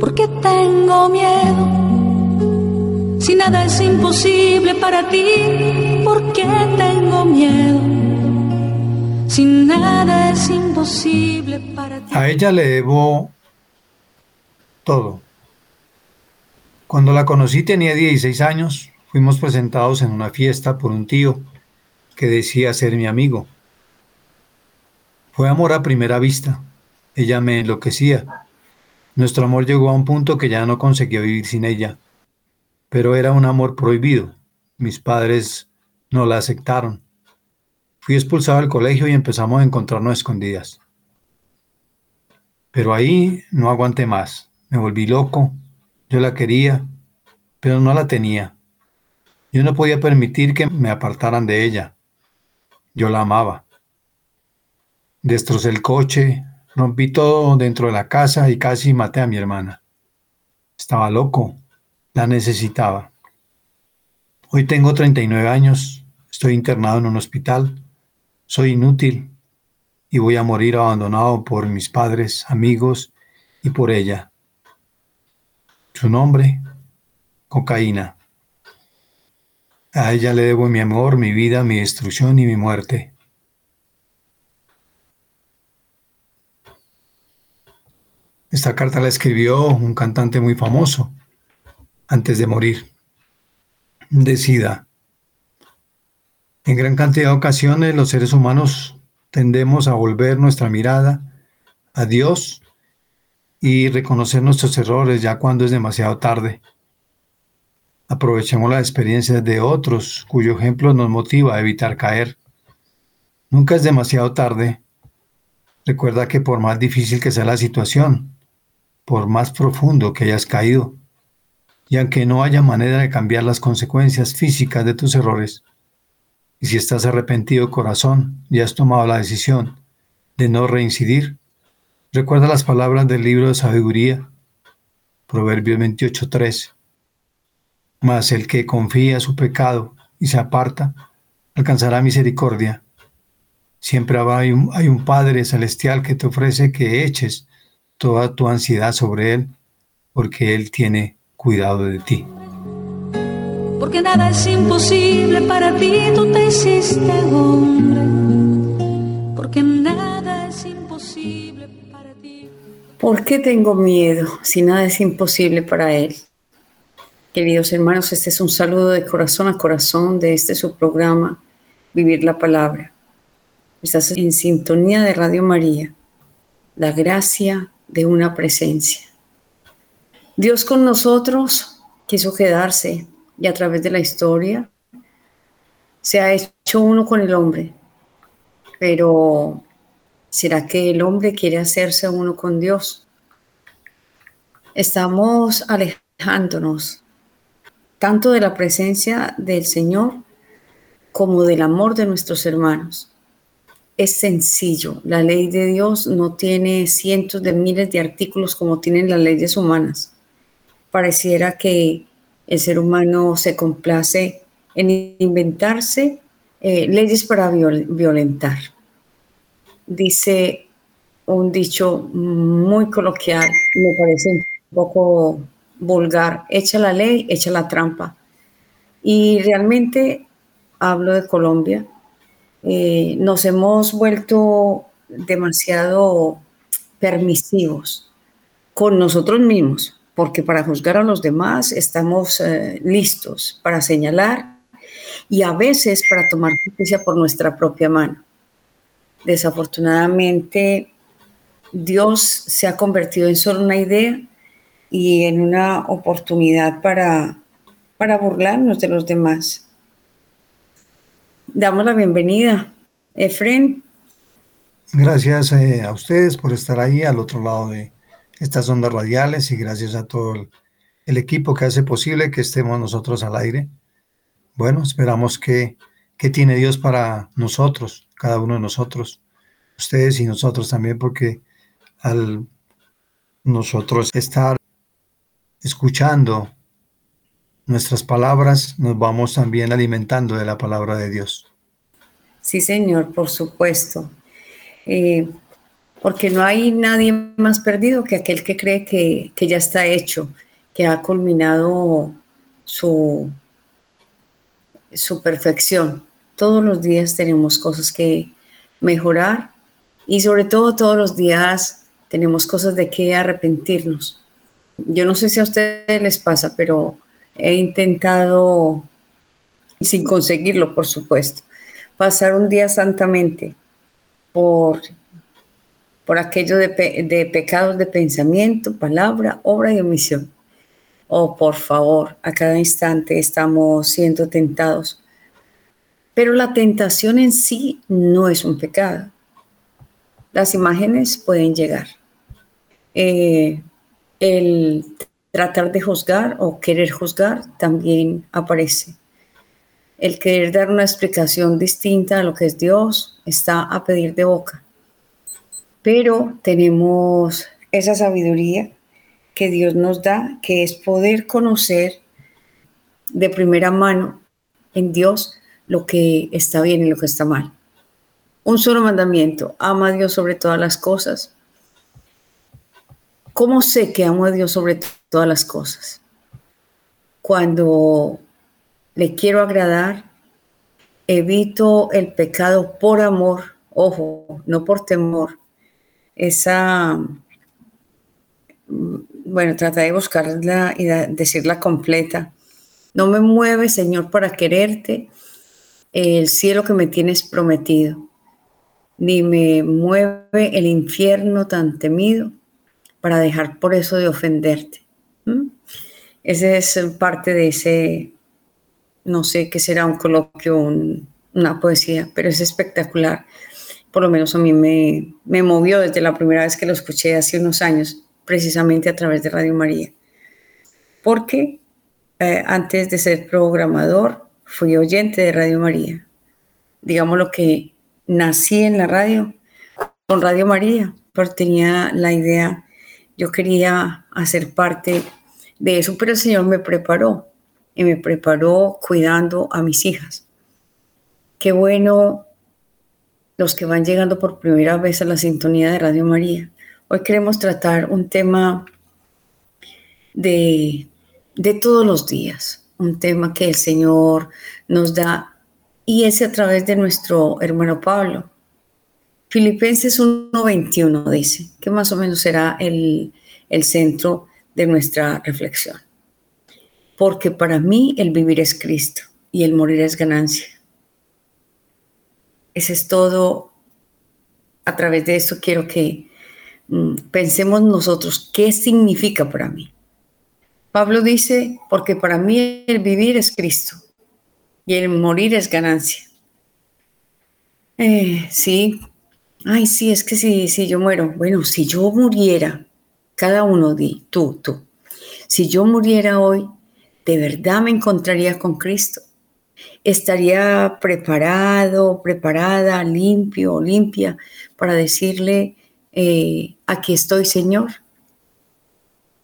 ¿Por qué tengo miedo? Si nada es imposible para ti, ¿por qué tengo miedo? Si nada es imposible para ti. A ella le debo todo. Cuando la conocí tenía 16 años, fuimos presentados en una fiesta por un tío que decía ser mi amigo. Fue amor a primera vista. Ella me enloquecía. Nuestro amor llegó a un punto que ya no conseguía vivir sin ella. Pero era un amor prohibido. Mis padres no la aceptaron. Fui expulsado del colegio y empezamos a encontrarnos escondidas. Pero ahí no aguanté más. Me volví loco. Yo la quería, pero no la tenía. Yo no podía permitir que me apartaran de ella. Yo la amaba. Destrocé el coche, rompí todo dentro de la casa y casi maté a mi hermana. Estaba loco. La necesitaba. Hoy tengo 39 años, estoy internado en un hospital, soy inútil y voy a morir abandonado por mis padres, amigos y por ella. Su nombre, cocaína. A ella le debo mi amor, mi vida, mi destrucción y mi muerte. Esta carta la escribió un cantante muy famoso, antes de morir. Decida. En gran cantidad de ocasiones los seres humanos tendemos a volver nuestra mirada a Dios y reconocer nuestros errores ya cuando es demasiado tarde. Aprovechemos las experiencias de otros cuyo ejemplo nos motiva a evitar caer. Nunca es demasiado tarde. Recuerda que por más difícil que sea la situación, por más profundo que hayas caído, y aunque no haya manera de cambiar las consecuencias físicas de tus errores, y si estás arrepentido corazón y has tomado la decisión de no reincidir, recuerda las palabras del libro de sabiduría, Proverbios 28.3. Mas el que confía su pecado y se aparta, alcanzará misericordia. Siempre hay un Padre celestial que te ofrece que eches toda tu ansiedad sobre Él, porque Él tiene cuidado de ti. Porque nada es imposible para ti, tú te hiciste hombre. Porque nada es imposible para ti. ¿Por qué tengo miedo si nada es imposible para Él? Queridos hermanos, este es un saludo de corazón a corazón de este su programa, Vivir la Palabra. Estás en sintonía de Radio María, la gracia de una presencia. Dios con nosotros quiso quedarse y a través de la historia se ha hecho uno con el hombre. Pero ¿será que el hombre quiere hacerse uno con Dios? Estamos alejándonos tanto de la presencia del Señor como del amor de nuestros hermanos. Es sencillo, la ley de Dios no tiene cientos de miles de artículos como tienen las leyes humanas pareciera que el ser humano se complace en inventarse eh, leyes para violentar. Dice un dicho muy coloquial, me parece un poco vulgar, echa la ley, echa la trampa. Y realmente hablo de Colombia, eh, nos hemos vuelto demasiado permisivos con nosotros mismos porque para juzgar a los demás estamos eh, listos para señalar y a veces para tomar justicia por nuestra propia mano. Desafortunadamente, Dios se ha convertido en solo una idea y en una oportunidad para, para burlarnos de los demás. Damos la bienvenida. Efren. Gracias eh, a ustedes por estar ahí al otro lado de, estas ondas radiales y gracias a todo el, equipo que hace posible que estemos nosotros al aire. Bueno, esperamos que, que tiene Dios para nosotros, cada uno de nosotros, ustedes y nosotros también, porque al nosotros estar escuchando nuestras palabras, nos vamos también alimentando de la palabra de Dios. Sí, Señor, por supuesto. Eh, porque no hay nadie más perdido que aquel que cree que, que ya está hecho, que ha culminado su, su perfección. Todos los días tenemos cosas que mejorar y sobre todo todos los días tenemos cosas de que arrepentirnos. Yo no sé si a ustedes les pasa, pero he intentado, sin conseguirlo por supuesto, pasar un día santamente por, por aquello de, de pecados de pensamiento, palabra, obra y omisión. Oh, por favor, a cada instante estamos siendo tentados. Pero la tentación en sí no es un pecado. Las imágenes pueden llegar. Eh, el tratar de juzgar o querer juzgar también aparece. El querer dar una explicación distinta a lo que es Dios está a pedir de boca. Pero tenemos esa sabiduría que Dios nos da, que es poder conocer de primera mano en Dios lo que está bien y lo que está mal. Un solo mandamiento, ama a Dios sobre todas las cosas. ¿Cómo sé que amo a Dios sobre todas las cosas? Cuando le quiero agradar, evito el pecado por amor, ojo, no por temor. Esa bueno, traté de buscarla y decirla completa. No me mueve, Señor, para quererte el cielo que me tienes prometido, ni me mueve el infierno tan temido para dejar por eso de ofenderte. Esa es parte de ese, no sé qué será un coloquio, una poesía, pero es espectacular. Por lo menos a mí me, me movió desde la primera vez que lo escuché hace unos años precisamente a través de Radio María. Porque eh, antes de ser programador, fui oyente de Radio María. Digamos lo que nací en la radio con Radio María, porque tenía la idea, yo quería hacer parte de eso, pero el Señor me preparó y me preparó cuidando a mis hijas. Qué bueno los que van llegando por primera vez a la sintonía de Radio María. Hoy queremos tratar un tema de, de todos los días, un tema que el Señor nos da y es a través de nuestro hermano Pablo. Filipenses 1.21 dice, que más o menos será el, el centro de nuestra reflexión. Porque para mí el vivir es Cristo y el morir es ganancia. Ese es todo. A través de esto quiero que Mm, pensemos nosotros, ¿qué significa para mí? Pablo dice, porque para mí el vivir es Cristo y el morir es ganancia. Eh, sí, ay, sí, es que si, si yo muero, bueno, si yo muriera, cada uno di, tú, tú, si yo muriera hoy, de verdad me encontraría con Cristo. Estaría preparado, preparada, limpio, limpia para decirle, eh, aquí estoy Señor.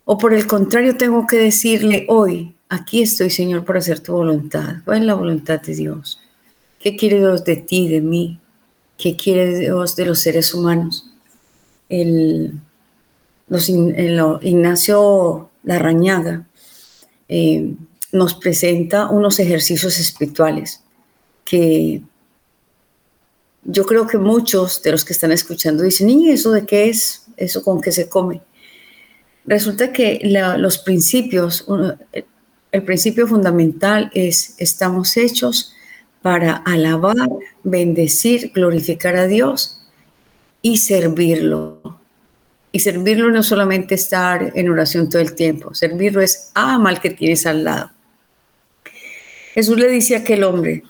O por el contrario, tengo que decirle hoy, aquí estoy Señor para hacer tu voluntad. ¿Cuál es la voluntad de Dios? ¿Qué quiere Dios de ti, de mí? ¿Qué quiere Dios de los seres humanos? El, Ignacio Larrañaga eh, nos presenta unos ejercicios espirituales que yo creo que muchos de los que están escuchando dicen, ¿y eso de qué es? ¿Eso con qué se come? Resulta que los principios, el principio fundamental es, estamos hechos para alabar, bendecir, glorificar a Dios y servirlo. Y servirlo no solamente estar en oración todo el tiempo, servirlo es ama al que tienes al lado. Jesús le dice a aquel hombre,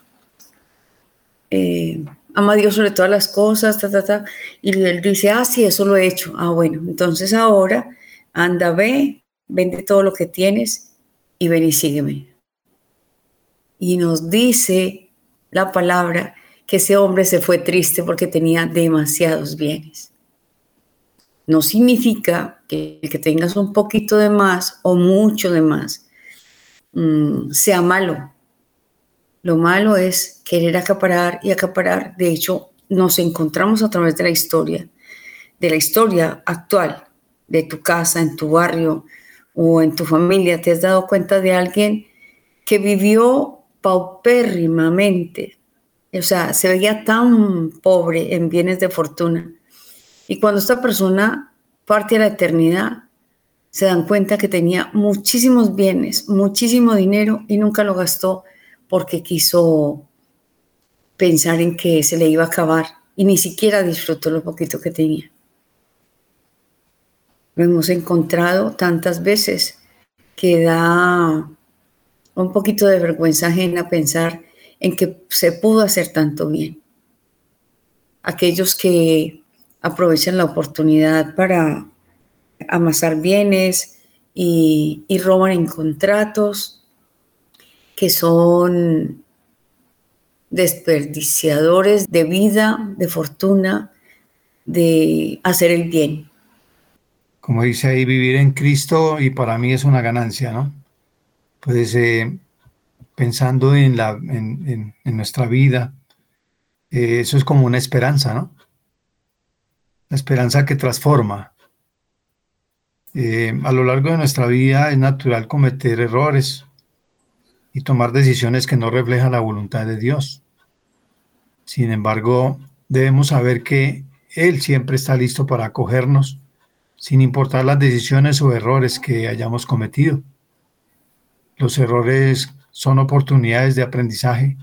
eh, ama a Dios sobre todas las cosas, ta, ta, ta. Y él dice, ah, sí, eso lo he hecho. Ah, bueno, entonces ahora anda, ve, vende todo lo que tienes y ven y sígueme. Y nos dice la palabra que ese hombre se fue triste porque tenía demasiados bienes. No significa que el que tengas un poquito de más o mucho de más mm, sea malo. Lo malo es querer acaparar y acaparar. De hecho, nos encontramos a través de la historia de la historia actual, de tu casa, en tu barrio o en tu familia, te has dado cuenta de alguien que vivió paupérrimamente, o sea, se veía tan pobre en bienes de fortuna. Y cuando esta persona parte a la eternidad, se dan cuenta que tenía muchísimos bienes, muchísimo dinero y nunca lo gastó porque quiso pensar en que se le iba a acabar y ni siquiera disfrutó lo poquito que tenía. Lo hemos encontrado tantas veces que da un poquito de vergüenza ajena pensar en que se pudo hacer tanto bien. Aquellos que aprovechan la oportunidad para amasar bienes y, y roban en contratos, que son desperdiciadores de vida, de fortuna, de hacer el bien. Como dice ahí, vivir en Cristo y para mí es una ganancia, ¿no? Pues eh, pensando en, la, en, nuestra vida, eh, eso es como una esperanza, ¿no? La esperanza que transforma. Eh, a lo largo de nuestra vida es natural cometer errores, y tomar decisiones que no reflejan la voluntad de Dios. Sin embargo, debemos saber que Él siempre está listo para acogernos, sin importar las decisiones o errores que hayamos cometido. Los errores son oportunidades de aprendizaje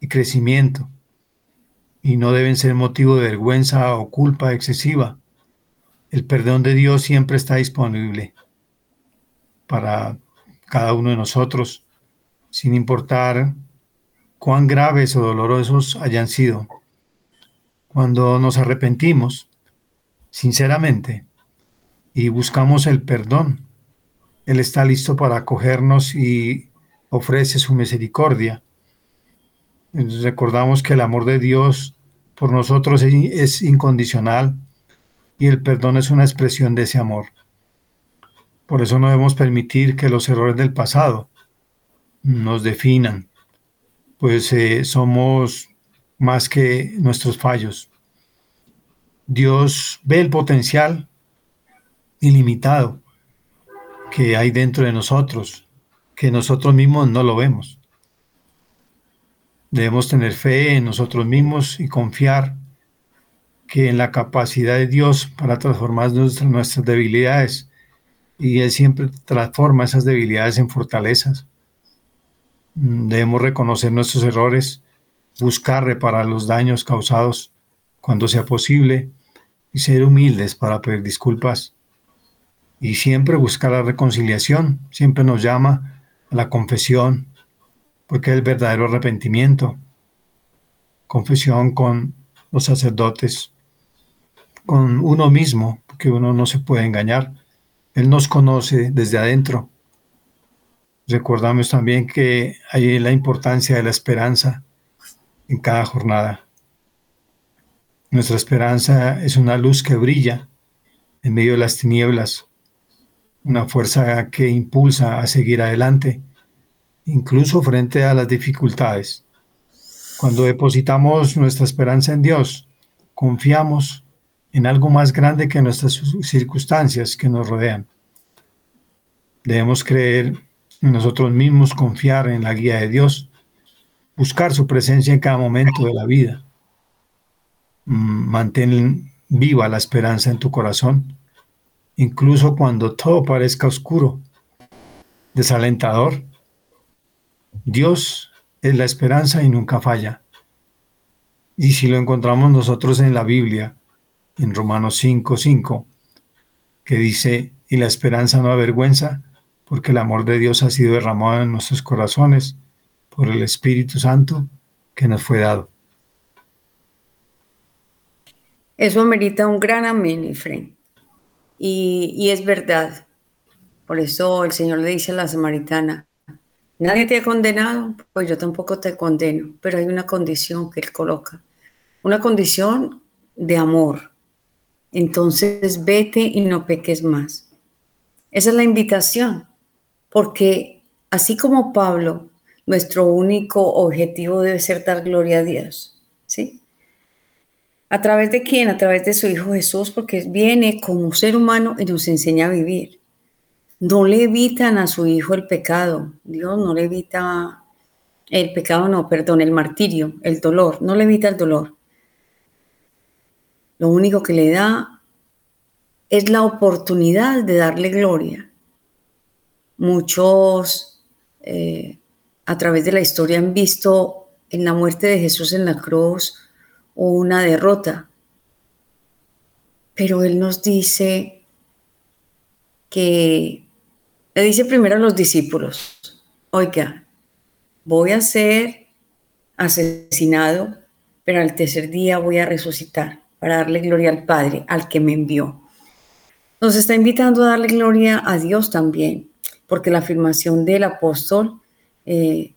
y crecimiento y no deben ser motivo de vergüenza o culpa excesiva. El perdón de Dios siempre está disponible para cada uno de nosotros sin importar cuán graves o dolorosos hayan sido. Cuando nos arrepentimos, sinceramente, y buscamos el perdón, Él está listo para acogernos y ofrece su misericordia. recordamos que el amor de Dios por nosotros es incondicional y el perdón es una expresión de ese amor. Por eso no debemos permitir que los errores del pasado nos definan, pues eh, somos más que nuestros fallos. Dios ve el potencial ilimitado que hay dentro de nosotros, que nosotros mismos no lo vemos. Debemos tener fe en nosotros mismos y confiar que en la capacidad de Dios para transformar nuestras, debilidades. Y Él siempre transforma esas debilidades en fortalezas. Debemos reconocer nuestros errores, buscar reparar los daños causados cuando sea posible y ser humildes para pedir disculpas. Y siempre buscar la reconciliación, siempre nos llama a la confesión, porque es el verdadero arrepentimiento. Confesión con los sacerdotes, con uno mismo, porque uno no se puede engañar. Él nos conoce desde adentro Recordamos también que hay la importancia de la esperanza en cada jornada. Nuestra esperanza es una luz que brilla en medio de las tinieblas, una fuerza que impulsa a seguir adelante, incluso frente a las dificultades. Cuando depositamos nuestra esperanza en Dios, confiamos en algo más grande que nuestras circunstancias que nos rodean. Debemos creer nosotros mismos confiar en la guía de Dios, buscar su presencia en cada momento de la vida. Mm, mantén viva la esperanza en tu corazón, incluso cuando todo parezca oscuro, desalentador. Dios es la esperanza y nunca falla. Y si lo encontramos nosotros en la Biblia, en Romanos 5:5, 5, que dice, y la esperanza no avergüenza, porque el amor de Dios ha sido derramado en nuestros corazones por el Espíritu Santo que nos fue dado. Eso amerita un gran amén, Efraín. Y, es verdad. Por eso el Señor le dice a la samaritana, nadie te ha condenado, pues yo tampoco te condeno, pero hay una condición que Él coloca, una condición de amor. Entonces vete y no peques más. Esa es la invitación porque así como Pablo, nuestro único objetivo debe ser dar gloria a Dios. ¿A través de quién? A través de su Hijo Jesús, porque viene como ser humano y nos enseña a vivir. No le evitan a su Hijo el pecado. Dios no le evita el pecado, no, perdón, el martirio, el dolor. No le evita el dolor. Lo único que le da es la oportunidad de darle gloria. Muchos eh, a través de la historia han visto en la muerte de Jesús en la cruz una derrota. Pero Él nos dice que, le dice primero a los discípulos, oiga, voy a ser asesinado, pero al tercer día voy a resucitar para darle gloria al Padre, al que me envió. Nos está invitando a darle gloria a Dios también, porque la afirmación del apóstol eh,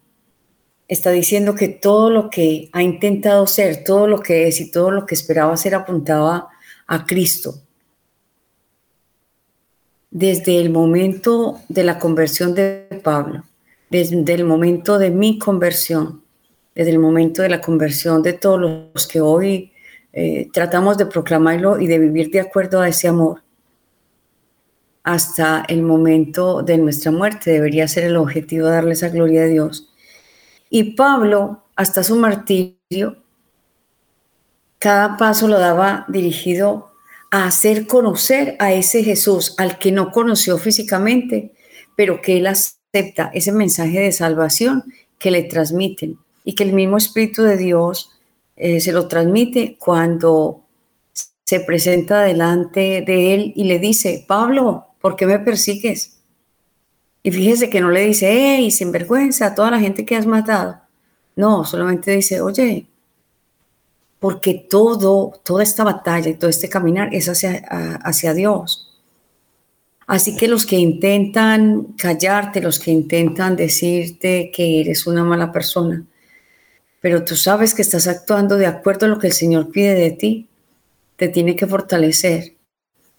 está diciendo que todo lo que ha intentado ser, todo lo que es y todo lo que esperaba ser apuntaba a Cristo. Desde el momento de la conversión de Pablo, desde el momento de mi conversión, desde el momento de la conversión de todos los que hoy eh, tratamos de proclamarlo y de vivir de acuerdo a ese amor, hasta el momento de nuestra muerte debería ser el objetivo darle esa gloria a Dios. Y Pablo, hasta su martirio, cada paso lo daba dirigido a hacer conocer a ese Jesús al que no conoció físicamente, pero que él acepta ese mensaje de salvación que le transmiten y que el mismo Espíritu de Dios eh, se lo transmite cuando se presenta delante de él y le dice, Pablo, ¿por qué me persigues? Y fíjese que no le dice, hey, sinvergüenza, a toda la gente que has matado. No, solamente dice, oye, porque todo, toda esta batalla y todo este caminar es hacia, hacia Dios. Así que los que intentan callarte, los que intentan decirte que eres una mala persona, pero tú sabes que estás actuando de acuerdo a lo que el Señor pide de ti, te tiene que fortalecer,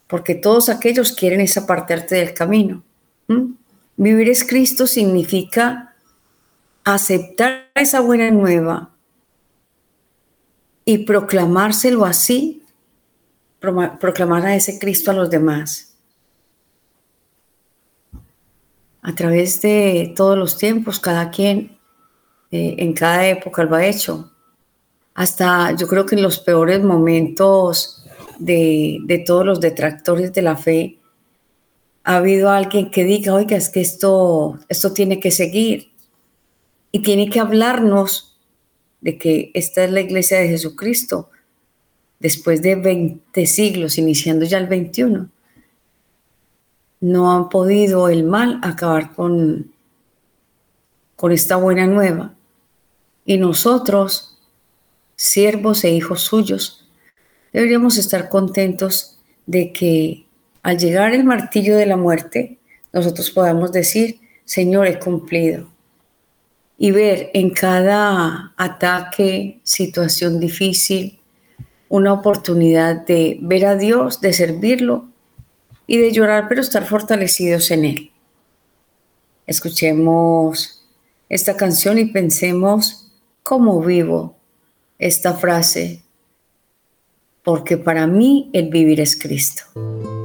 porque todos aquellos quieren esa apartarte del camino. Vivir es Cristo significa aceptar esa buena nueva y proclamárselo así, proclamar a ese Cristo a los demás. A través de todos los tiempos, cada quien eh, en cada época lo ha hecho. Hasta yo creo que en los peores momentos de, de todos los detractores de la fe, ha habido alguien que diga, oiga, es que esto, esto tiene que seguir y tiene que hablarnos de que esta es la iglesia de Jesucristo después de 20 siglos, iniciando ya el 21. No han podido el mal acabar con, con esta buena nueva. Y nosotros, siervos e hijos suyos, deberíamos estar contentos de que al llegar el martillo de la muerte, nosotros podamos decir, Señor, he cumplido. Y ver en cada ataque, situación difícil, una oportunidad de ver a Dios, de servirlo y de llorar, pero estar fortalecidos en Él. Escuchemos esta canción y pensemos cómo vivo esta frase, porque para mí el vivir es Cristo.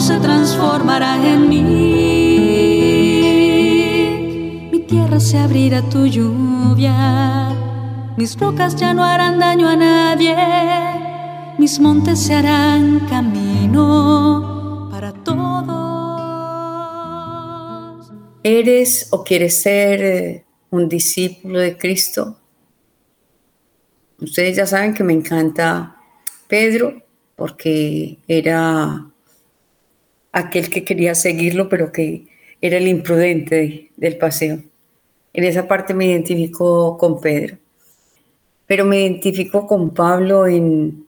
Se transformará en mí. Mi tierra se abrirá a tu lluvia, mis rocas ya no harán daño a nadie mis montes se harán camino ¿Eres o quieres ser eh, un discípulo de Cristo? Ustedes ya saben que me encanta Pedro porque era aquel que quería seguirlo, pero que era el imprudente del paseo. En esa parte me identifico con Pedro, pero me identifico con Pablo en,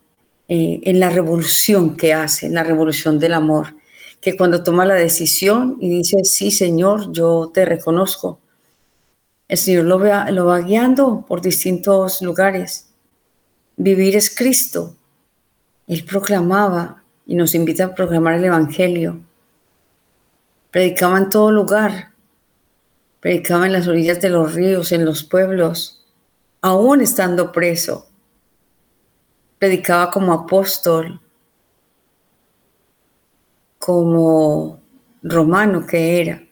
eh, en la revolución que hace, en la revolución del amor, que cuando toma la decisión y dice, sí, Señor, yo te reconozco, el Señor lo va, lo va guiando por distintos lugares. Vivir es Cristo. Él proclamaba y nos invita a proclamar el Evangelio. Predicaba en todo lugar. Predicaba en las orillas de los ríos, en los pueblos, aún estando preso. Predicaba como apóstol, como romano que era.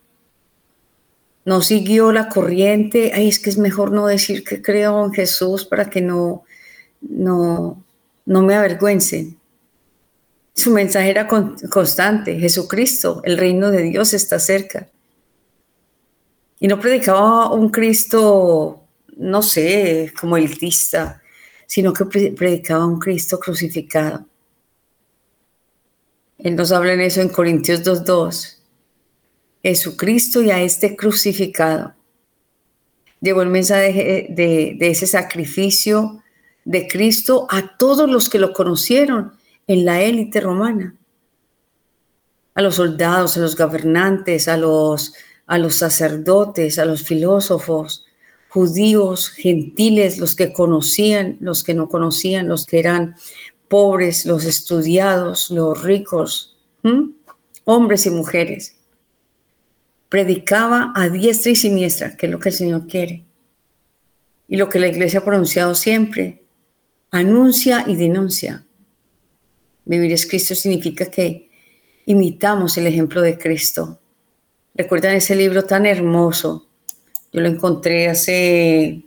No siguió la corriente, ay, es que es mejor no decir que creo en Jesús para que no, no, no me avergüencen. Su mensaje era constante, Jesucristo, el reino de Dios está cerca. Y no predicaba un Cristo, no sé, como elitista, sino que predicaba un Cristo crucificado. Él nos habla en eso en Corintios 2.2. Jesucristo ya este crucificado. Llevó el mensaje de, de ese sacrificio de Cristo a todos los que lo conocieron en la élite romana. A los soldados, a los gobernantes, a los, a los sacerdotes, a los filósofos, judíos, gentiles, los que conocían, los que no conocían, los que eran pobres, los estudiados, los ricos, hombres y mujeres. Predicaba a diestra y siniestra, que es lo que el Señor quiere. Y lo que la iglesia ha pronunciado siempre, anuncia y denuncia. Vivir es Cristo significa que imitamos el ejemplo de Cristo. ¿Recuerdan ese libro tan hermoso? Yo lo encontré hace,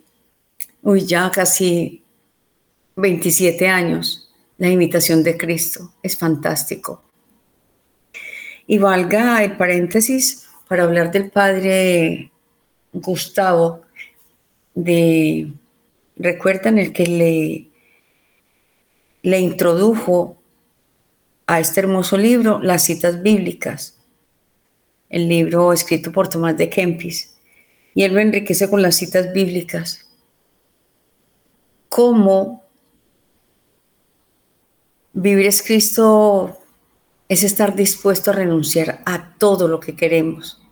uy, ya casi 27 años. La imitación de Cristo. Es fantástico. Y valga el paréntesis para hablar del padre Gustavo, de, recuerdan el que le, le introdujo a este hermoso libro las citas bíblicas, el libro escrito por Tomás de Kempis, y él lo enriquece con las citas bíblicas. ¿Cómo vivir es Cristo es estar dispuesto a renunciar a todo lo que queremos,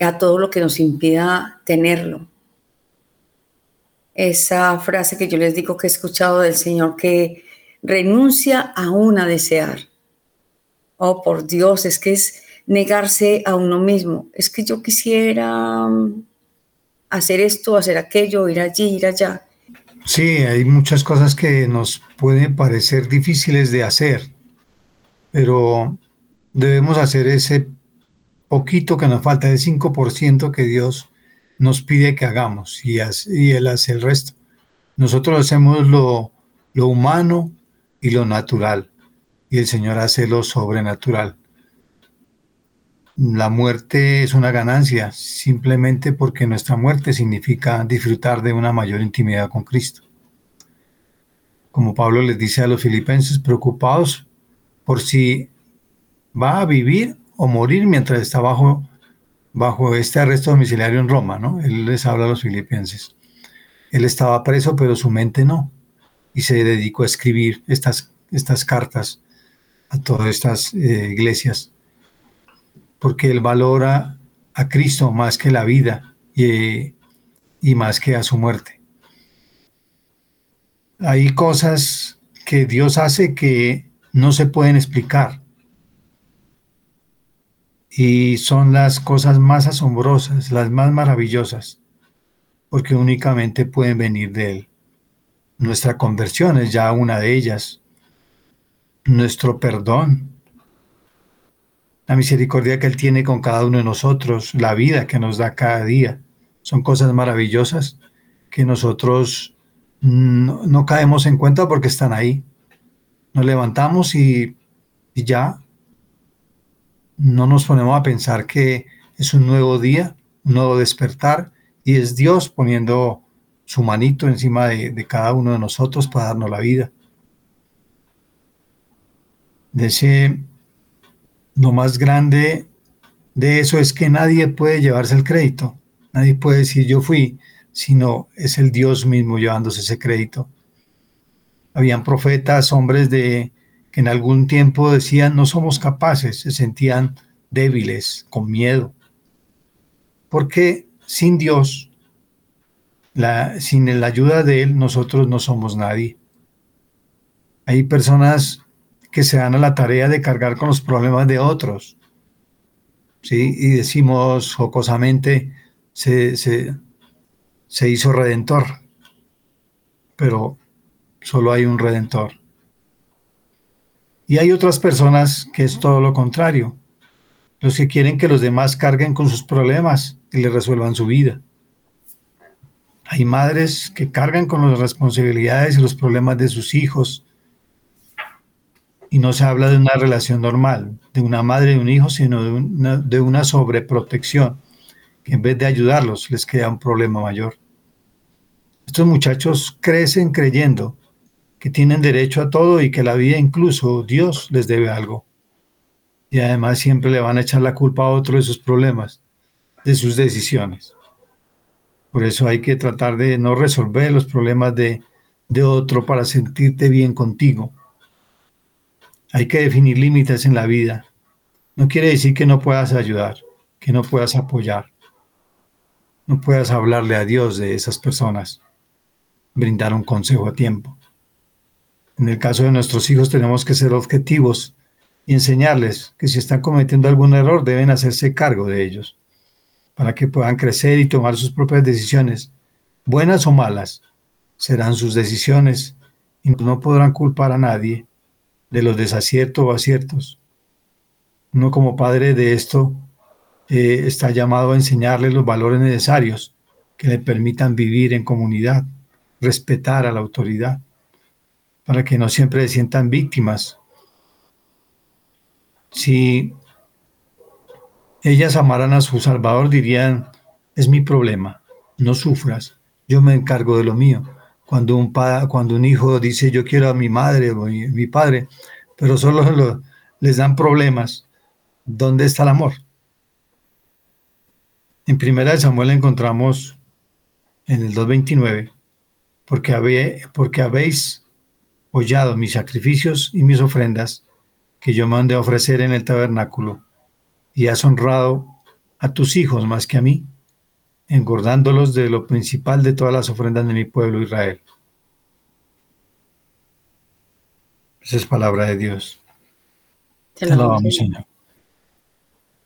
a todo lo que nos impida tenerlo. Esa frase que yo les digo que he escuchado del Señor que renuncia aún a desear. Oh, por Dios, es que es negarse a uno mismo. Es que yo quisiera mm, hacer esto, hacer aquello, ir allí, ir allá. Sí, hay muchas cosas que nos pueden parecer difíciles de hacer, pero debemos hacer ese poquito que nos falta, ese 5% que Dios nos pide que hagamos y, Él hace el resto. Nosotros hacemos lo, lo humano, y lo natural, y el Señor hace lo sobrenatural. La muerte es una ganancia simplemente porque nuestra muerte significa disfrutar de una mayor intimidad con Cristo. Como Pablo les dice a los filipenses, preocupados por si va a vivir o morir mientras está bajo, bajo este arresto domiciliario en Roma, ¿no? Él les habla a los filipenses. Él estaba preso, pero su mente no y se dedicó a escribir estas, estas cartas a todas estas eh, iglesias, porque él valora a Cristo más que la vida y, y más que a su muerte. Hay cosas que Dios hace que no se pueden explicar y son las cosas más asombrosas, las más maravillosas, porque únicamente pueden venir de Él. Nuestra conversión es ya una de ellas. Nuestro perdón. La misericordia que Él tiene con cada uno de nosotros, la vida que nos da cada día. Son cosas maravillosas que nosotros no, caemos en cuenta porque están ahí. Nos levantamos y, y ya no nos ponemos a pensar que es un nuevo día, un nuevo despertar y es Dios poniendo su manito encima de, cada uno de nosotros para darnos la vida. Ese lo más grande de eso es que nadie puede llevarse el crédito. Nadie puede decir yo fui, sino es el Dios mismo llevándose ese crédito. Habían profetas, hombres de en algún tiempo decían no somos capaces, se sentían débiles, con miedo. Porque sin Dios, la, sin la ayuda de Él, nosotros no somos nadie. Hay personas que se dan a la tarea de cargar con los problemas de otros. ¿sí? Y decimos jocosamente, se, se hizo redentor, pero solo hay un redentor. Y hay otras personas que es todo lo contrario, los que quieren que los demás carguen con sus problemas y le resuelvan su vida. Hay madres que cargan con las responsabilidades y los problemas de sus hijos. Y no se habla de una relación normal, de una madre y un hijo, sino de una, de una sobreprotección que en vez de ayudarlos les queda un problema mayor. Estos muchachos crecen creyendo que tienen derecho a todo y que la vida, incluso Dios, les debe algo. Y además siempre le van a echar la culpa a otro de sus problemas, de sus decisiones. Por eso hay que tratar de no resolver los problemas de, de otro para sentirte bien contigo. Hay que definir límites en la vida. No quiere decir que no puedas ayudar, que no puedas apoyar no puedas hablarle a Dios de esas personas, brindar un consejo a tiempo. En el caso de nuestros hijos tenemos que ser objetivos y enseñarles que si están cometiendo algún error deben hacerse cargo de ellos, para que puedan crecer y tomar sus propias decisiones, buenas o malas, serán sus decisiones y no podrán culpar a nadie de los desaciertos o aciertos. Uno como padre de esto eh, está llamado a enseñarles los valores necesarios que le permitan vivir en comunidad, respetar a la autoridad, para que no siempre se sientan víctimas. Si ellas amaran a su Salvador, dirían, es mi problema, no sufras, yo me encargo de lo mío. Cuando un, cuando un hijo dice, yo quiero a mi madre o mi, padre, pero solo les dan problemas, ¿dónde está el amor? En primera de Samuel encontramos en el 2.29, porque, porque habéis hollado mis sacrificios y mis ofrendas que yo mandé a ofrecer en el tabernáculo, y has honrado a tus hijos más que a mí, engordándolos de lo principal de todas las ofrendas de mi pueblo Israel. Esa es palabra de Dios. Te alabamos, Señor.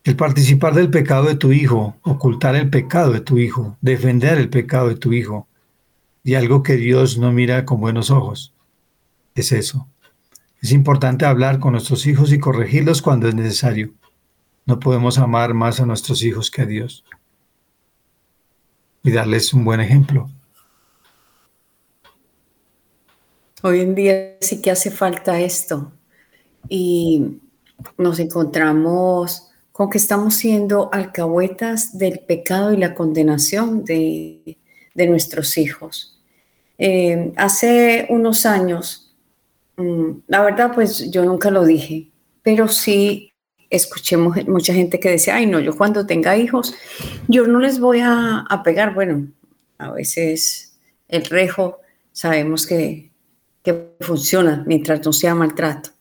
El participar del pecado de tu hijo, ocultar el pecado de tu hijo, defender el pecado de tu hijo, y algo que Dios no mira con buenos ojos, es eso. Es importante hablar con nuestros hijos y corregirlos cuando es necesario. No podemos amar más a nuestros hijos que a Dios. Y darles un buen ejemplo. Hoy en día sí que hace falta esto. Y nos encontramos con que estamos siendo alcahuetas del pecado y la condenación de, nuestros hijos. Eh, hace unos años, la verdad, pues yo nunca lo dije, pero sí escuché mucha gente que decía, ay no, yo cuando tenga hijos, yo no les voy a, a pegar. Bueno, a veces el rejo sabemos que, que funciona mientras no sea maltrato.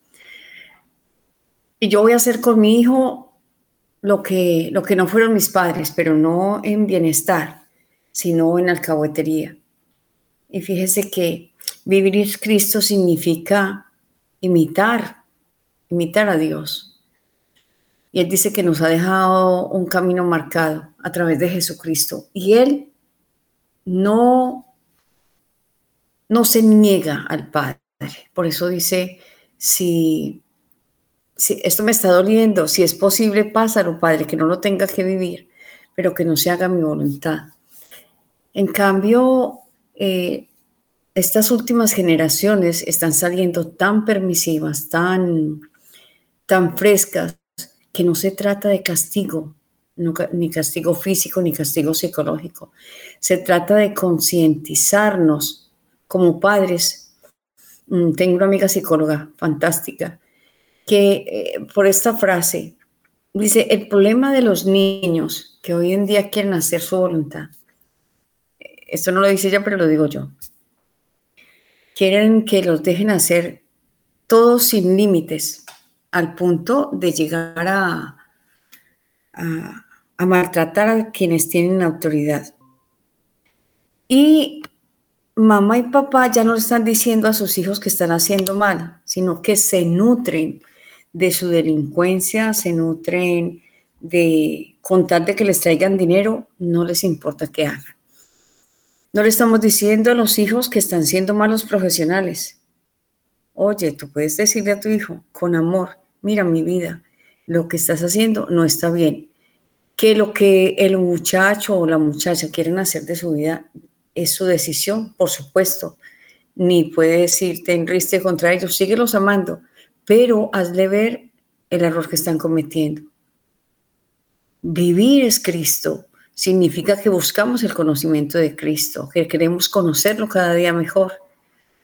Y yo voy a hacer con mi hijo lo que, lo que no fueron mis padres, pero no en bienestar, sino en alcahuetería. Y fíjese que vivir Cristo significa imitar, imitar a Dios. Y Él dice que nos ha dejado un camino marcado a través de Jesucristo. Y Él no, no se niega al Padre. Por eso dice, si si esto me está doliendo, si es posible, pásalo, Padre, que no lo tenga que vivir, pero que no se haga mi voluntad. En cambio, eh, estas últimas generaciones están saliendo tan permisivas, tan, tan frescas, que no se trata de castigo, ni castigo físico, ni castigo psicológico. Se trata de concientizarnos como padres. Mm, tengo una amiga psicóloga fantástica que eh, por esta frase Dice, el problema de los niños que hoy en día quieren hacer su voluntad, esto no lo dice ella, pero lo digo yo, quieren que los dejen hacer todo sin límites, al punto de llegar a, maltratar a quienes tienen autoridad. Y mamá y papá ya no le están diciendo a sus hijos que están haciendo mal, sino que se nutren de su delincuencia, se nutren de contar de que les traigan dinero, no les importa qué hagan. No le estamos diciendo a los hijos que están siendo malos profesionales. Oye, tú puedes decirle a tu hijo con amor, mira mi vida, lo que estás haciendo no está bien. Que lo que el muchacho o la muchacha quieren hacer de su vida es su decisión, por supuesto. Ni puede decirte en riste contra ellos, síguelos amando, pero hazle ver el error que están cometiendo. Vivir es Cristo. Significa que buscamos el conocimiento de Cristo, que queremos conocerlo cada día mejor.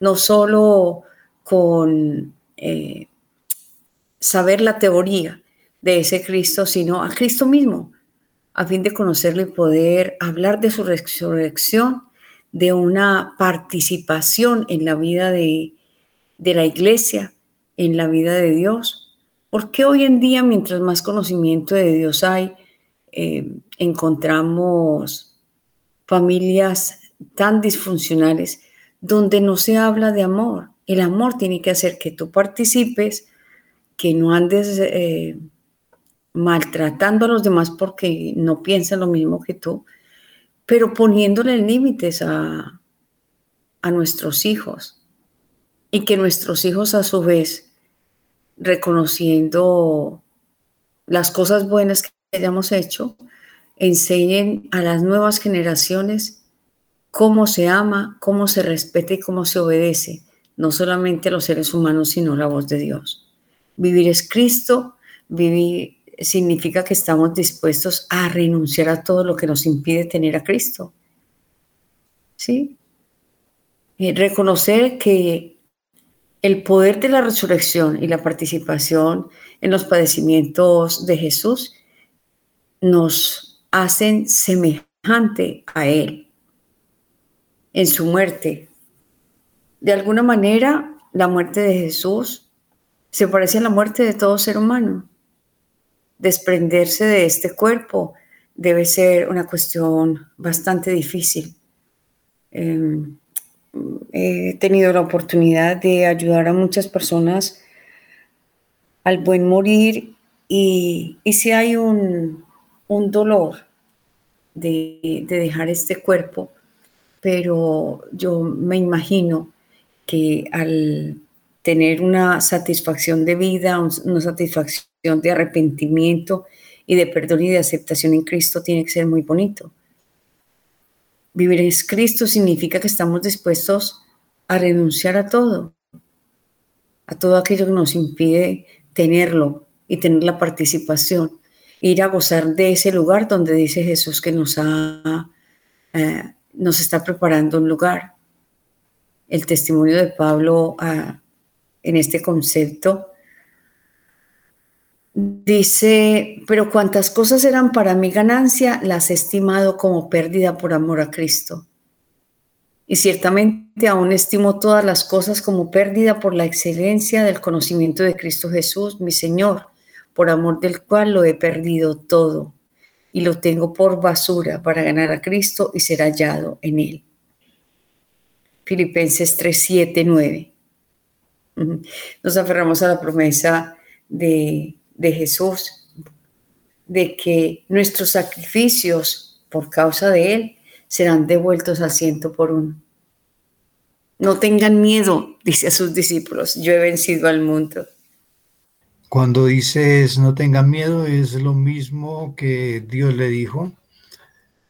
No solo con eh, saber la teoría de ese Cristo, sino a Cristo mismo, a fin de conocerlo y poder hablar de su resurrección, de una participación en la vida de, la iglesia, en la vida de Dios. Porque hoy en día, mientras más conocimiento de Dios hay, eh, encontramos familias tan disfuncionales donde no se habla de amor. El amor tiene que hacer que tú participes, que no andes eh, maltratando a los demás porque no piensan lo mismo que tú, pero poniéndole límites a, a nuestros hijos y que nuestros hijos a su vez, reconociendo las cosas buenas que hayamos hecho, enseñen a las nuevas generaciones cómo se ama, cómo se respeta y cómo se obedece, no solamente a los seres humanos, sino la voz de Dios. Vivir es Cristo, vivir significa que estamos dispuestos a renunciar a todo lo que nos impide tener a Cristo. ¿Sí? Y reconocer que el poder de la resurrección y la participación en los padecimientos de Jesús nos hacen semejante a Él en su muerte. De alguna manera, la muerte de Jesús se parece a la muerte de todo ser humano. Desprenderse de este cuerpo debe ser una cuestión bastante difícil. Em, he tenido la oportunidad de ayudar a muchas personas al buen morir y, si hay un, dolor de, de dejar este cuerpo, pero yo me imagino que al tener una satisfacción de vida, una satisfacción de arrepentimiento y de perdón y de aceptación en Cristo tiene que ser muy bonito. Vivir en Cristo significa que estamos dispuestos a renunciar a todo, a todo aquello que nos impide tenerlo y tener la participación, ir a gozar de ese lugar donde dice Jesús que nos, ha, eh, nos está preparando un lugar. El testimonio de Pablo a en este concepto. Dice, pero cuantas cosas eran para mi ganancia, las he estimado como pérdida por amor a Cristo. Y ciertamente aún estimo todas las cosas como pérdida por la excelencia del conocimiento de Cristo Jesús, mi Señor, por amor del cual lo he perdido todo y lo tengo por basura para ganar a Cristo y ser hallado en él. Filipenses 3, 7, 9. Nos aferramos a la promesa de, Jesús, de que nuestros sacrificios por causa de Él serán devueltos al ciento por uno. No tengan miedo, dice a sus discípulos, yo he vencido al mundo. Cuando dices no tengan miedo, es lo mismo que Dios le dijo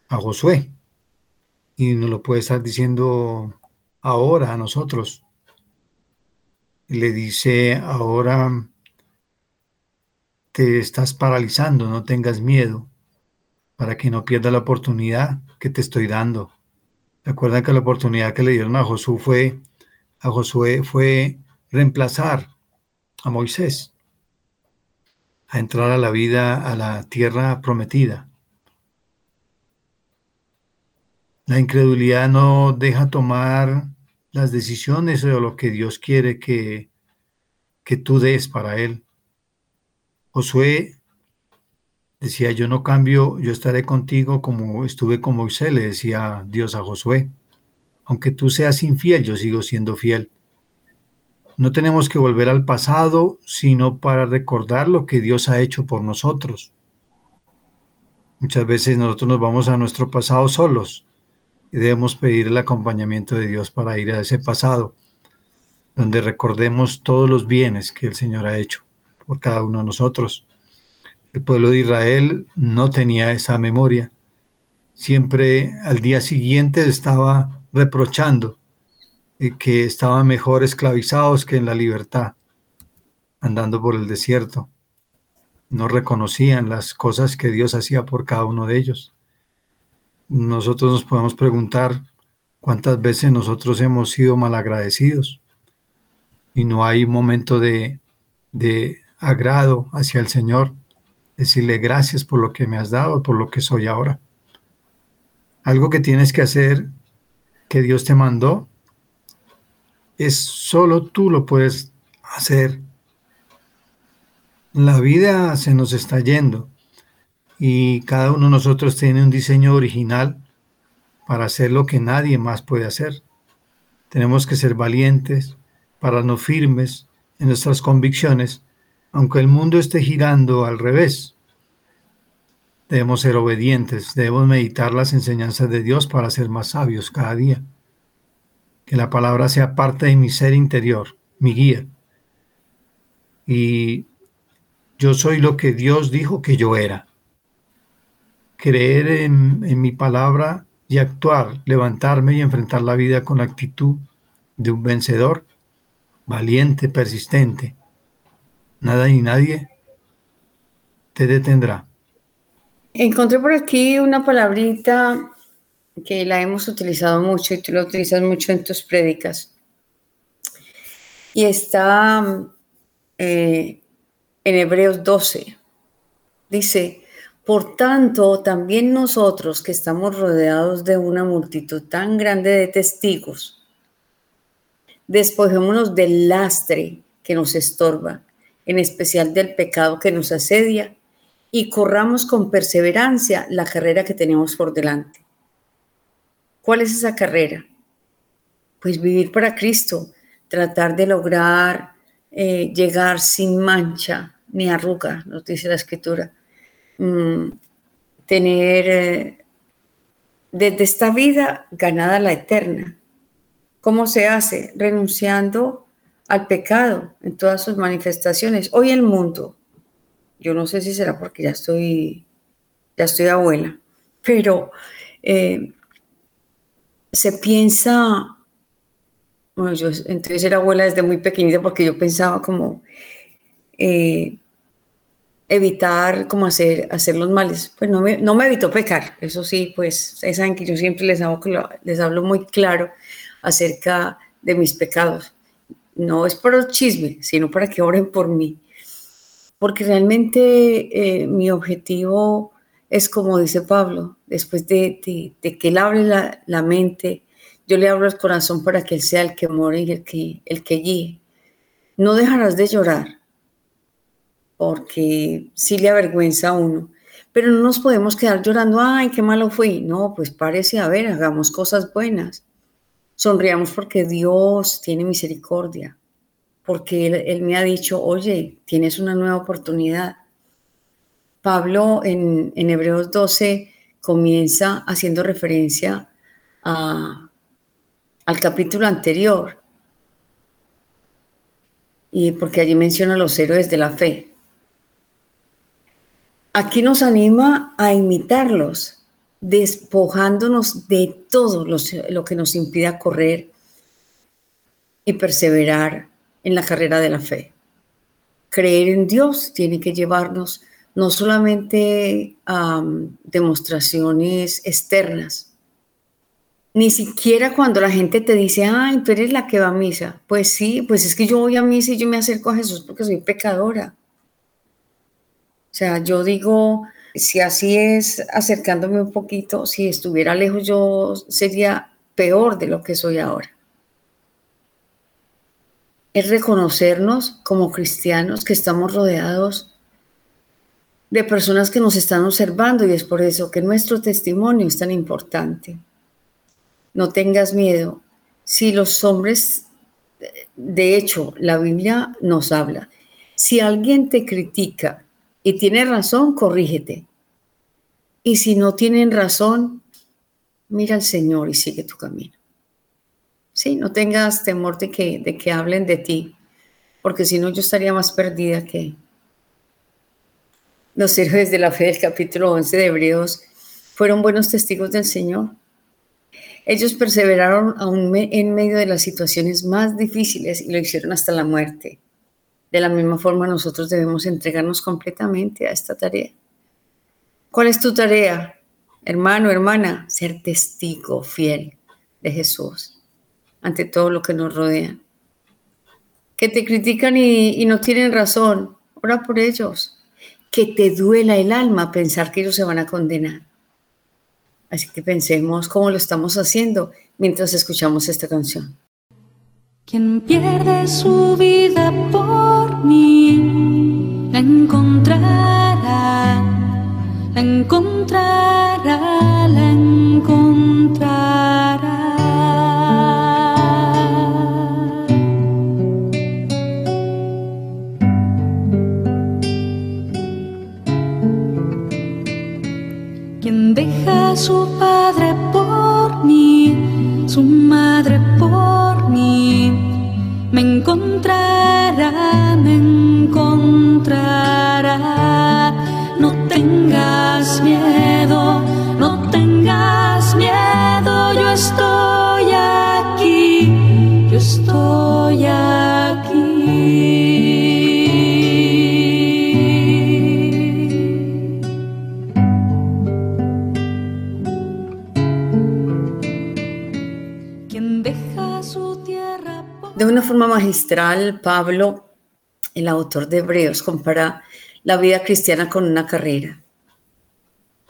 a Josué. Y nos lo puede estar diciendo ahora a nosotros le dice, ahora te estás paralizando, no tengas miedo, para que no pierdas la oportunidad que te estoy dando. Recuerda que la oportunidad que le dieron a Josué fue, a Josué fue reemplazar a Moisés. A entrar a la vida, a la tierra prometida. La incredulidad no deja tomar las decisiones o lo que Dios quiere que, que tú des para Él. Josué decía, yo no cambio, yo estaré contigo como estuve con Moisés, le decía Dios a Josué. Aunque tú seas infiel, yo sigo siendo fiel. No tenemos que volver al pasado, sino para recordar lo que Dios ha hecho por nosotros. Muchas veces nosotros nos vamos a nuestro pasado solos y debemos pedir el acompañamiento de Dios para ir a ese pasado, donde recordemos todos los bienes que el Señor ha hecho por cada uno de nosotros. El pueblo de Israel no tenía esa memoria. Siempre al día siguiente estaba reprochando que estaban mejor esclavizados que en la libertad, andando por el desierto. No reconocían las cosas que Dios hacía por cada uno de ellos. Nosotros nos podemos preguntar cuántas veces nosotros hemos sido malagradecidos y no hay momento de, de agrado hacia el Señor, decirle gracias por lo que me has dado, por lo que soy ahora. Algo que tienes que hacer, que Dios te mandó, es solo tú lo puedes hacer. La vida se nos está yendo y cada uno de nosotros tiene un diseño original para hacer lo que nadie más puede hacer. Tenemos que ser valientes, pararnos firmes en nuestras convicciones, aunque el mundo esté girando al revés. Debemos ser obedientes, debemos meditar las enseñanzas de Dios para ser más sabios cada día que la palabra sea parte de mi ser interior, mi guía. Y yo soy lo que Dios dijo que yo era. Creer en, en mi palabra y actuar, levantarme y enfrentar la vida con la actitud de un vencedor, valiente, persistente. Nada ni nadie te detendrá. Encontré por aquí una palabrita que la hemos utilizado mucho y tú la utilizas mucho en tus prédicas. Y está eh, en Hebreos 12. Dice, por tanto, también nosotros que estamos rodeados de una multitud tan grande de testigos, despojémonos del lastre que nos estorba, en especial del pecado que nos asedia, y corramos con perseverancia la carrera que tenemos por delante ¿Cuál es esa carrera? Pues vivir para Cristo, tratar de lograr eh, llegar sin mancha ni arruga, nos dice la escritura. Mm, tener eh, desde esta vida ganada la eterna. ¿Cómo se hace? Renunciando al pecado en todas sus manifestaciones. Hoy el mundo, yo no sé si será porque ya estoy, ya estoy abuela, pero eh, se piensa, bueno, yo entonces era abuela desde muy pequeñita porque yo pensaba como eh, evitar como hacer, hacer los males. Pues no me, no me evitó pecar, eso sí, pues saben que yo siempre les hablo, les hablo muy claro acerca de mis pecados. No es por chisme, sino para que oren por mí. Porque realmente eh, mi objetivo es como dice Pablo, después de, que él hable la, mente, yo le abro el corazón para que él sea el que more y el que, el que guíe. No dejarás de llorar, porque sí le avergüenza a uno, pero no nos podemos quedar llorando, ay, qué malo fui. No, pues parece, a ver, hagamos cosas buenas. Sonriamos porque Dios tiene misericordia, porque él me ha dicho, oye, tienes una nueva oportunidad Pablo en, Hebreos 12 comienza haciendo referencia al capítulo anterior, y porque allí menciona los héroes de la fe. Aquí nos anima a imitarlos, despojándonos de todo lo que nos impida correr y perseverar en la carrera de la fe. Creer en Dios tiene que llevarnos no solamente demostraciones externas, ni siquiera cuando la gente te dice, ay, tú eres la que va a misa. Pues sí, pues es que yo voy a misa y yo me acerco a Jesús porque soy pecadora. sea, yo digo, si así es, acercándome un poquito, si estuviera lejos yo sería peor de lo que soy ahora. Es reconocernos como cristianos que estamos rodeados de personas que nos están observando y es por eso que nuestro testimonio es tan importante. No tengas miedo. Si los hombres, de hecho, la Biblia nos habla, si alguien te critica y tiene razón, corrígete. Y si no tienen razón, mira al Señor y sigue tu camino. Sí, no tengas temor de que, de que hablen de ti, porque si no yo estaría más perdida que los héroes de la fe del capítulo 11 de Hebreos fueron buenos testigos del Señor. Ellos perseveraron aún en medio de las situaciones más difíciles y lo hicieron hasta la muerte. De la misma forma nosotros debemos entregarnos completamente a esta tarea. ¿Cuál es tu tarea, hermano, hermana? Ser testigo fiel de Jesús ante todo lo que nos rodea. Que te critican y, y no tienen razón, ora por ellos. Que te duela el alma pensar que ellos se van a condenar. Así que pensemos cómo lo estamos haciendo mientras escuchamos esta canción. Quien pierde su vida por mí, la encontrará, la encontrará, la encontrará. Su padre por mí, su madre por mí me encontrará, me encontrará. No tengas miedo, no tengas miedo, yo estoy aquí, yo estoy aquí. Magistral, Pablo, el autor de Hebreos, compara la vida cristiana con una carrera.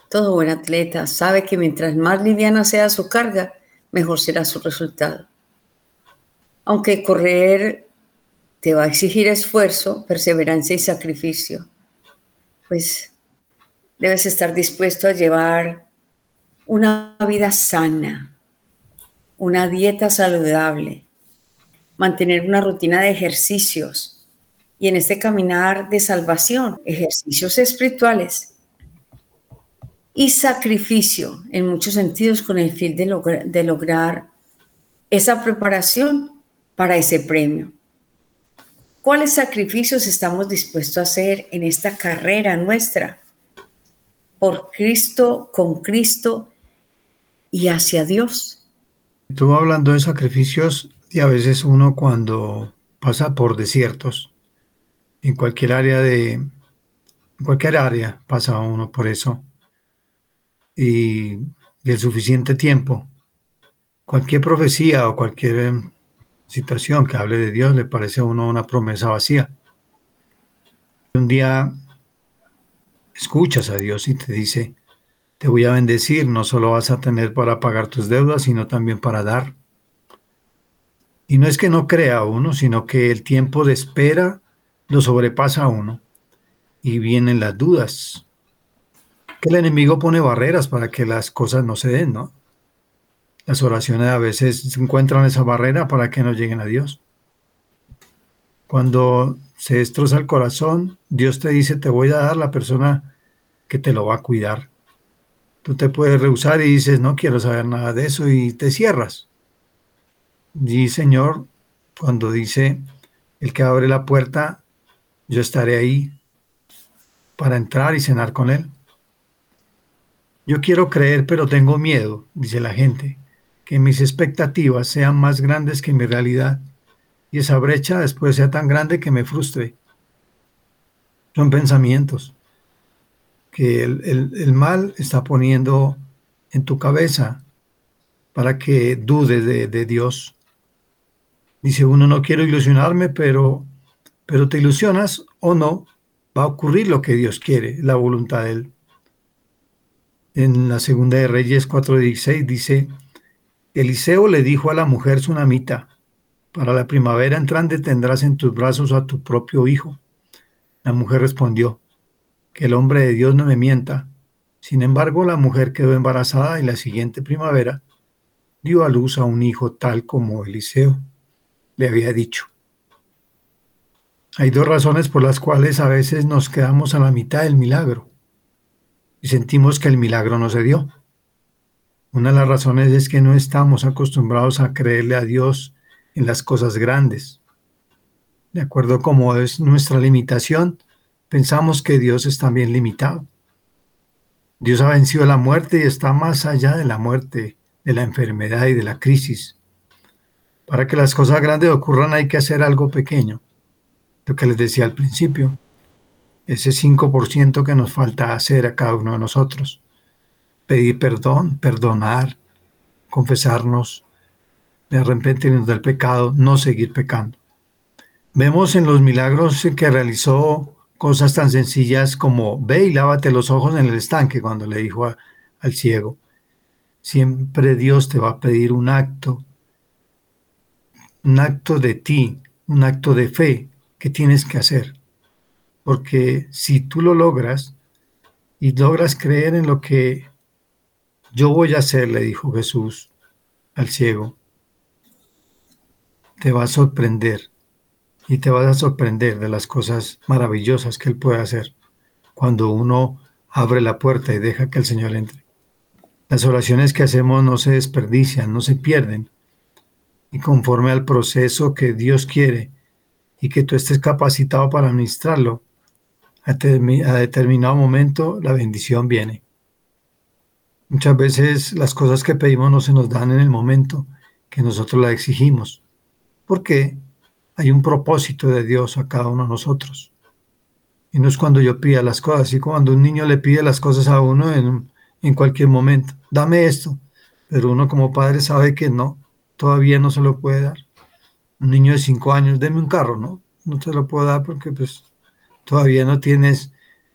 Todo buen atleta sabe que mientras más liviana sea su carga, mejor será su resultado. Aunque correr te va a exigir esfuerzo, perseverancia y sacrificio, pues debes estar dispuesto a llevar una vida sana, una dieta saludable, mantener una rutina de ejercicios y en este caminar de salvación, ejercicios espirituales y sacrificio en muchos sentidos con el fin de, logra- de lograr esa preparación para ese premio. ¿Cuáles sacrificios estamos dispuestos a hacer en esta carrera nuestra? Por Cristo, con Cristo y hacia Dios. Tú hablando de sacrificios, y a veces uno cuando pasa por desiertos, en cualquier área de, en cualquier área pasa uno por eso, y, y el suficiente tiempo, cualquier profecía o cualquier em, situación que hable de Dios le parece a uno una promesa vacía. Un día escuchas a Dios y te dice, te voy a bendecir, no solo vas a tener para pagar tus deudas, sino también para dar. Y no es que no crea uno, sino que el tiempo de espera lo sobrepasa a uno y vienen las dudas. Que el enemigo pone barreras para que las cosas no se den, ¿no? Las oraciones a veces encuentran esa barrera para que no lleguen a Dios. Cuando se destroza el corazón, Dios te dice, te voy a dar la persona que te lo va a cuidar. Tú te puedes rehusar y dices, no quiero saber nada de eso y te cierras. Y Señor, cuando dice, el que abre la puerta, yo estaré ahí para entrar y cenar con él. Yo quiero creer, pero tengo miedo, dice la gente, que mis expectativas sean más grandes que mi realidad y esa brecha después sea tan grande que me frustre. Son pensamientos que el, el- el mal está poniendo en tu cabeza para que dudes de, de Dios. Dice uno, no quiero ilusionarme, pero, pero te ilusionas o no, va a ocurrir lo que Dios quiere, la voluntad de Él. En la segunda de Reyes 4.16 dice, Eliseo le dijo a la mujer sunamita, para la primavera entrante tendrás en tus brazos a tu propio hijo. La mujer respondió, que el hombre de Dios no me mienta. Sin embargo, la mujer quedó embarazada y la siguiente primavera dio a luz a un hijo tal como Eliseo le había dicho. Hay dos razones por las cuales a veces nos quedamos a la mitad del milagro y sentimos que el milagro no se dio. Una de las razones es que no estamos acostumbrados a creerle a Dios en las cosas grandes. De acuerdo como es nuestra limitación, pensamos que Dios es también limitado. Dios ha vencido la muerte y está más allá de la muerte, de la enfermedad y de la crisis. Para que las cosas grandes ocurran hay que hacer algo pequeño. Lo que les decía al principio, ese 5% que nos falta hacer a cada uno de nosotros. Pedir perdón, perdonar, confesarnos, de arrepentirnos del pecado, no seguir pecando. Vemos en los milagros que realizó cosas tan sencillas como ve y lávate los ojos en el estanque cuando le dijo al ciego. Siempre Dios te va a pedir un acto, un acto de ti, un acto de fe que tienes que hacer. Porque si tú lo logras y logras creer en lo que yo voy a hacer, le dijo Jesús al ciego, te va a sorprender y te vas a sorprender de las cosas maravillosas que Él puede hacer cuando uno abre la puerta y deja que el Señor entre. Las oraciones que hacemos no se desperdician, no se pierden. Y conforme al proceso que Dios quiere y que tú estés capacitado para administrarlo, a, determinado momento la bendición viene. Muchas veces las cosas que pedimos no se nos dan en el momento que nosotros las exigimos, porque hay un propósito de Dios a cada uno de nosotros. Y no es cuando yo pida las cosas, así cuando un niño le pide las cosas a uno en, en cualquier momento. Dame esto. Pero uno como padre sabe que no, todavía no se lo puede dar. Un niño de cinco años, deme un carro, ¿no? No te lo puedo dar porque pues todavía no tienes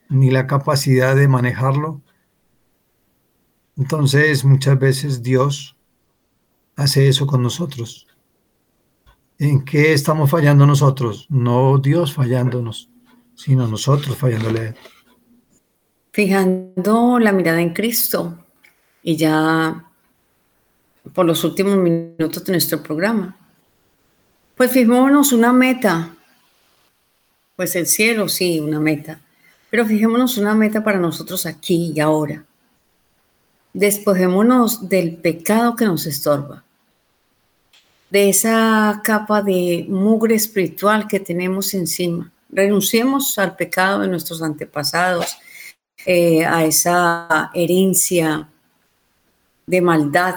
ni la capacidad de manejarlo. Entonces muchas veces Dios hace eso con nosotros. ¿En qué estamos fallando nosotros? No Dios fallándonos, sino nosotros fallándole Fijando la mirada en Cristo y ya por los últimos minutos de nuestro programa, pues fijémonos una meta, pues el cielo sí, una meta, pero fijémonos una meta para nosotros aquí y ahora. Despojémonos del pecado que nos estorba de esa capa de mugre espiritual que tenemos encima. Renunciemos al pecado de nuestros antepasados, eh, a esa herencia de maldad.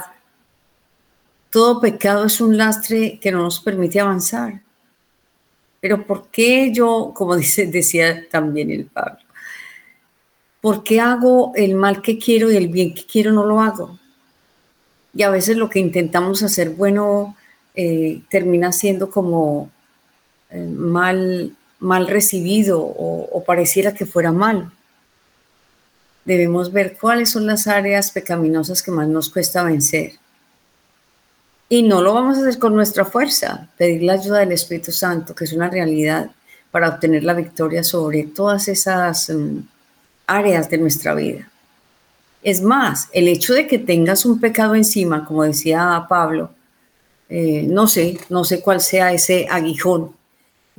Todo pecado es un lastre que no nos permite avanzar. Pero ¿por qué yo, como decía también el Pablo, ¿por qué hago el mal que quiero y el bien que quiero no lo hago? Y a veces lo que intentamos hacer bueno eh, termina siendo como eh, mal, mal recibido o, pareciera que fuera mal. Debemos ver cuáles son las áreas pecaminosas que más nos cuesta vencer. Y no lo vamos a hacer con nuestra fuerza, pedir la ayuda del Espíritu Santo, que es una realidad para obtener la victoria sobre todas esas mm, áreas de nuestra vida. Es más, el hecho de que tengas un pecado encima, como decía Pablo, eh, no sé, no sé cuál sea ese aguijón.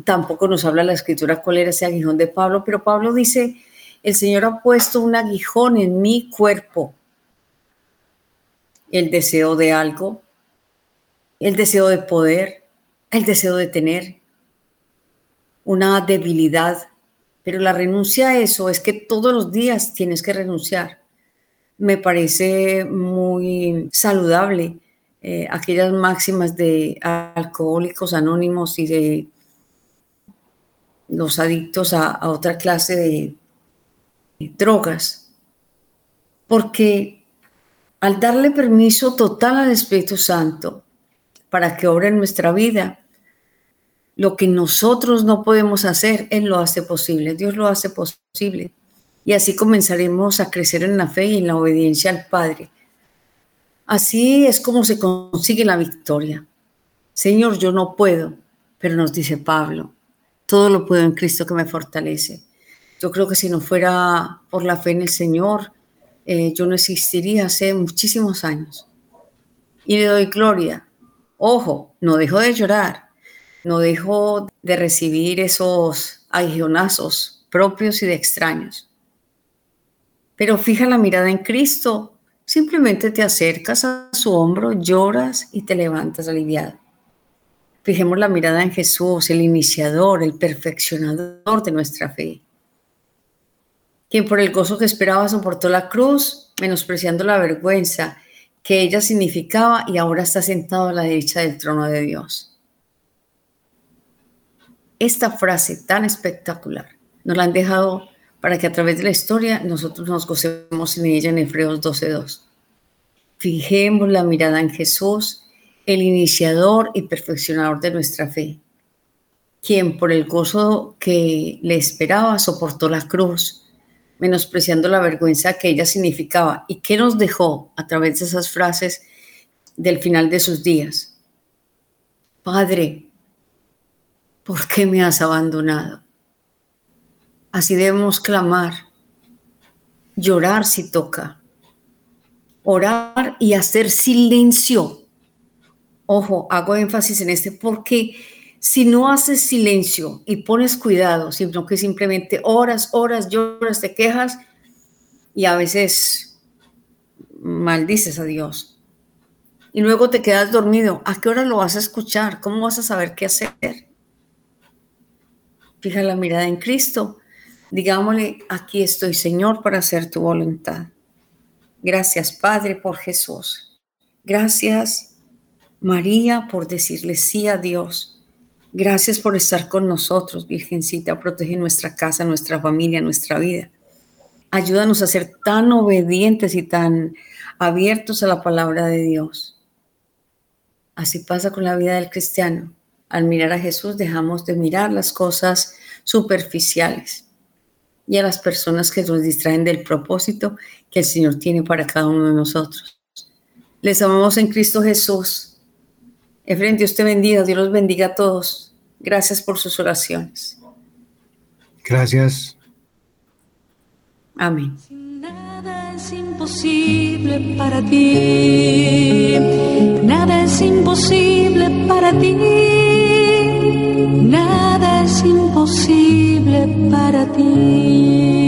Tampoco nos habla la escritura cuál era ese aguijón de Pablo, pero Pablo dice, el Señor ha puesto un aguijón en mi cuerpo. El deseo de algo, el deseo de poder, el deseo de tener, una debilidad. Pero la renuncia a eso es que todos los días tienes que renunciar. Me parece muy saludable eh, aquellas máximas de alcohólicos anónimos y de los adictos a, otra clase de, drogas, porque al darle permiso total al Espíritu Santo para que obre en nuestra vida, Lo que nosotros no podemos hacer, Él lo hace posible, Dios lo hace posible. Y así comenzaremos a crecer en la fe y en la obediencia al Padre. Así es como se consigue la victoria. Señor, yo no puedo, pero nos dice Pablo, todo lo puedo en Cristo que me fortalece. Yo creo que si no fuera por la fe en el Señor, eh, yo no existiría hace muchísimos años. Y le doy gloria. Ojo, no dejo de llorar, no dejo de recibir esos agionazos propios y de extraños. Pero fija la mirada en Cristo, simplemente te acercas a su hombro, lloras y te levantas aliviado. Fijemos la mirada en Jesús, el iniciador, el perfeccionador de nuestra fe quien por el gozo que esperaba soportó la cruz, menospreciando la vergüenza que ella significaba y ahora está sentado a la derecha del trono de Dios. Esta frase tan espectacular nos la han dejado para que a través de la historia nosotros nos gocemos en ella en Hebreos 12.2. Fijemos la mirada en Jesús, el iniciador y perfeccionador de nuestra fe, quien por el gozo que le esperaba soportó la cruz, menospreciando la vergüenza que ella significaba y que nos dejó a través de esas frases del final de sus días. Padre, ¿por qué me has abandonado? Así debemos clamar, llorar si toca, orar y hacer silencio. Ojo, hago énfasis en este porque si no haces silencio y pones cuidado, sino que simplemente horas, horas, lloras, te quejas y a veces maldices a Dios. Y luego te quedas dormido. ¿A qué hora lo vas a escuchar? ¿Cómo vas a saber qué hacer? Fija la mirada en Cristo. Digámosle, aquí estoy, Señor, para hacer tu voluntad. Gracias, Padre, por Jesús. Gracias, María, por decirle sí a Dios Gracias por estar con nosotros, Virgencita. Protege nuestra casa, nuestra familia, nuestra vida. Ayúdanos a ser tan obedientes y tan abiertos a la palabra de Dios. Así pasa con la vida del cristiano. Al mirar a Jesús dejamos de mirar las cosas superficiales y a las personas que nos distraen del propósito que el Señor tiene para cada uno de nosotros. Les amamos en Cristo Jesús. Efren, Dios te bendiga, Dios los bendiga a todos. Gracias por sus oraciones. Gracias. Amén. Nada es imposible para ti. Nada es imposible para ti. Nada es imposible para ti.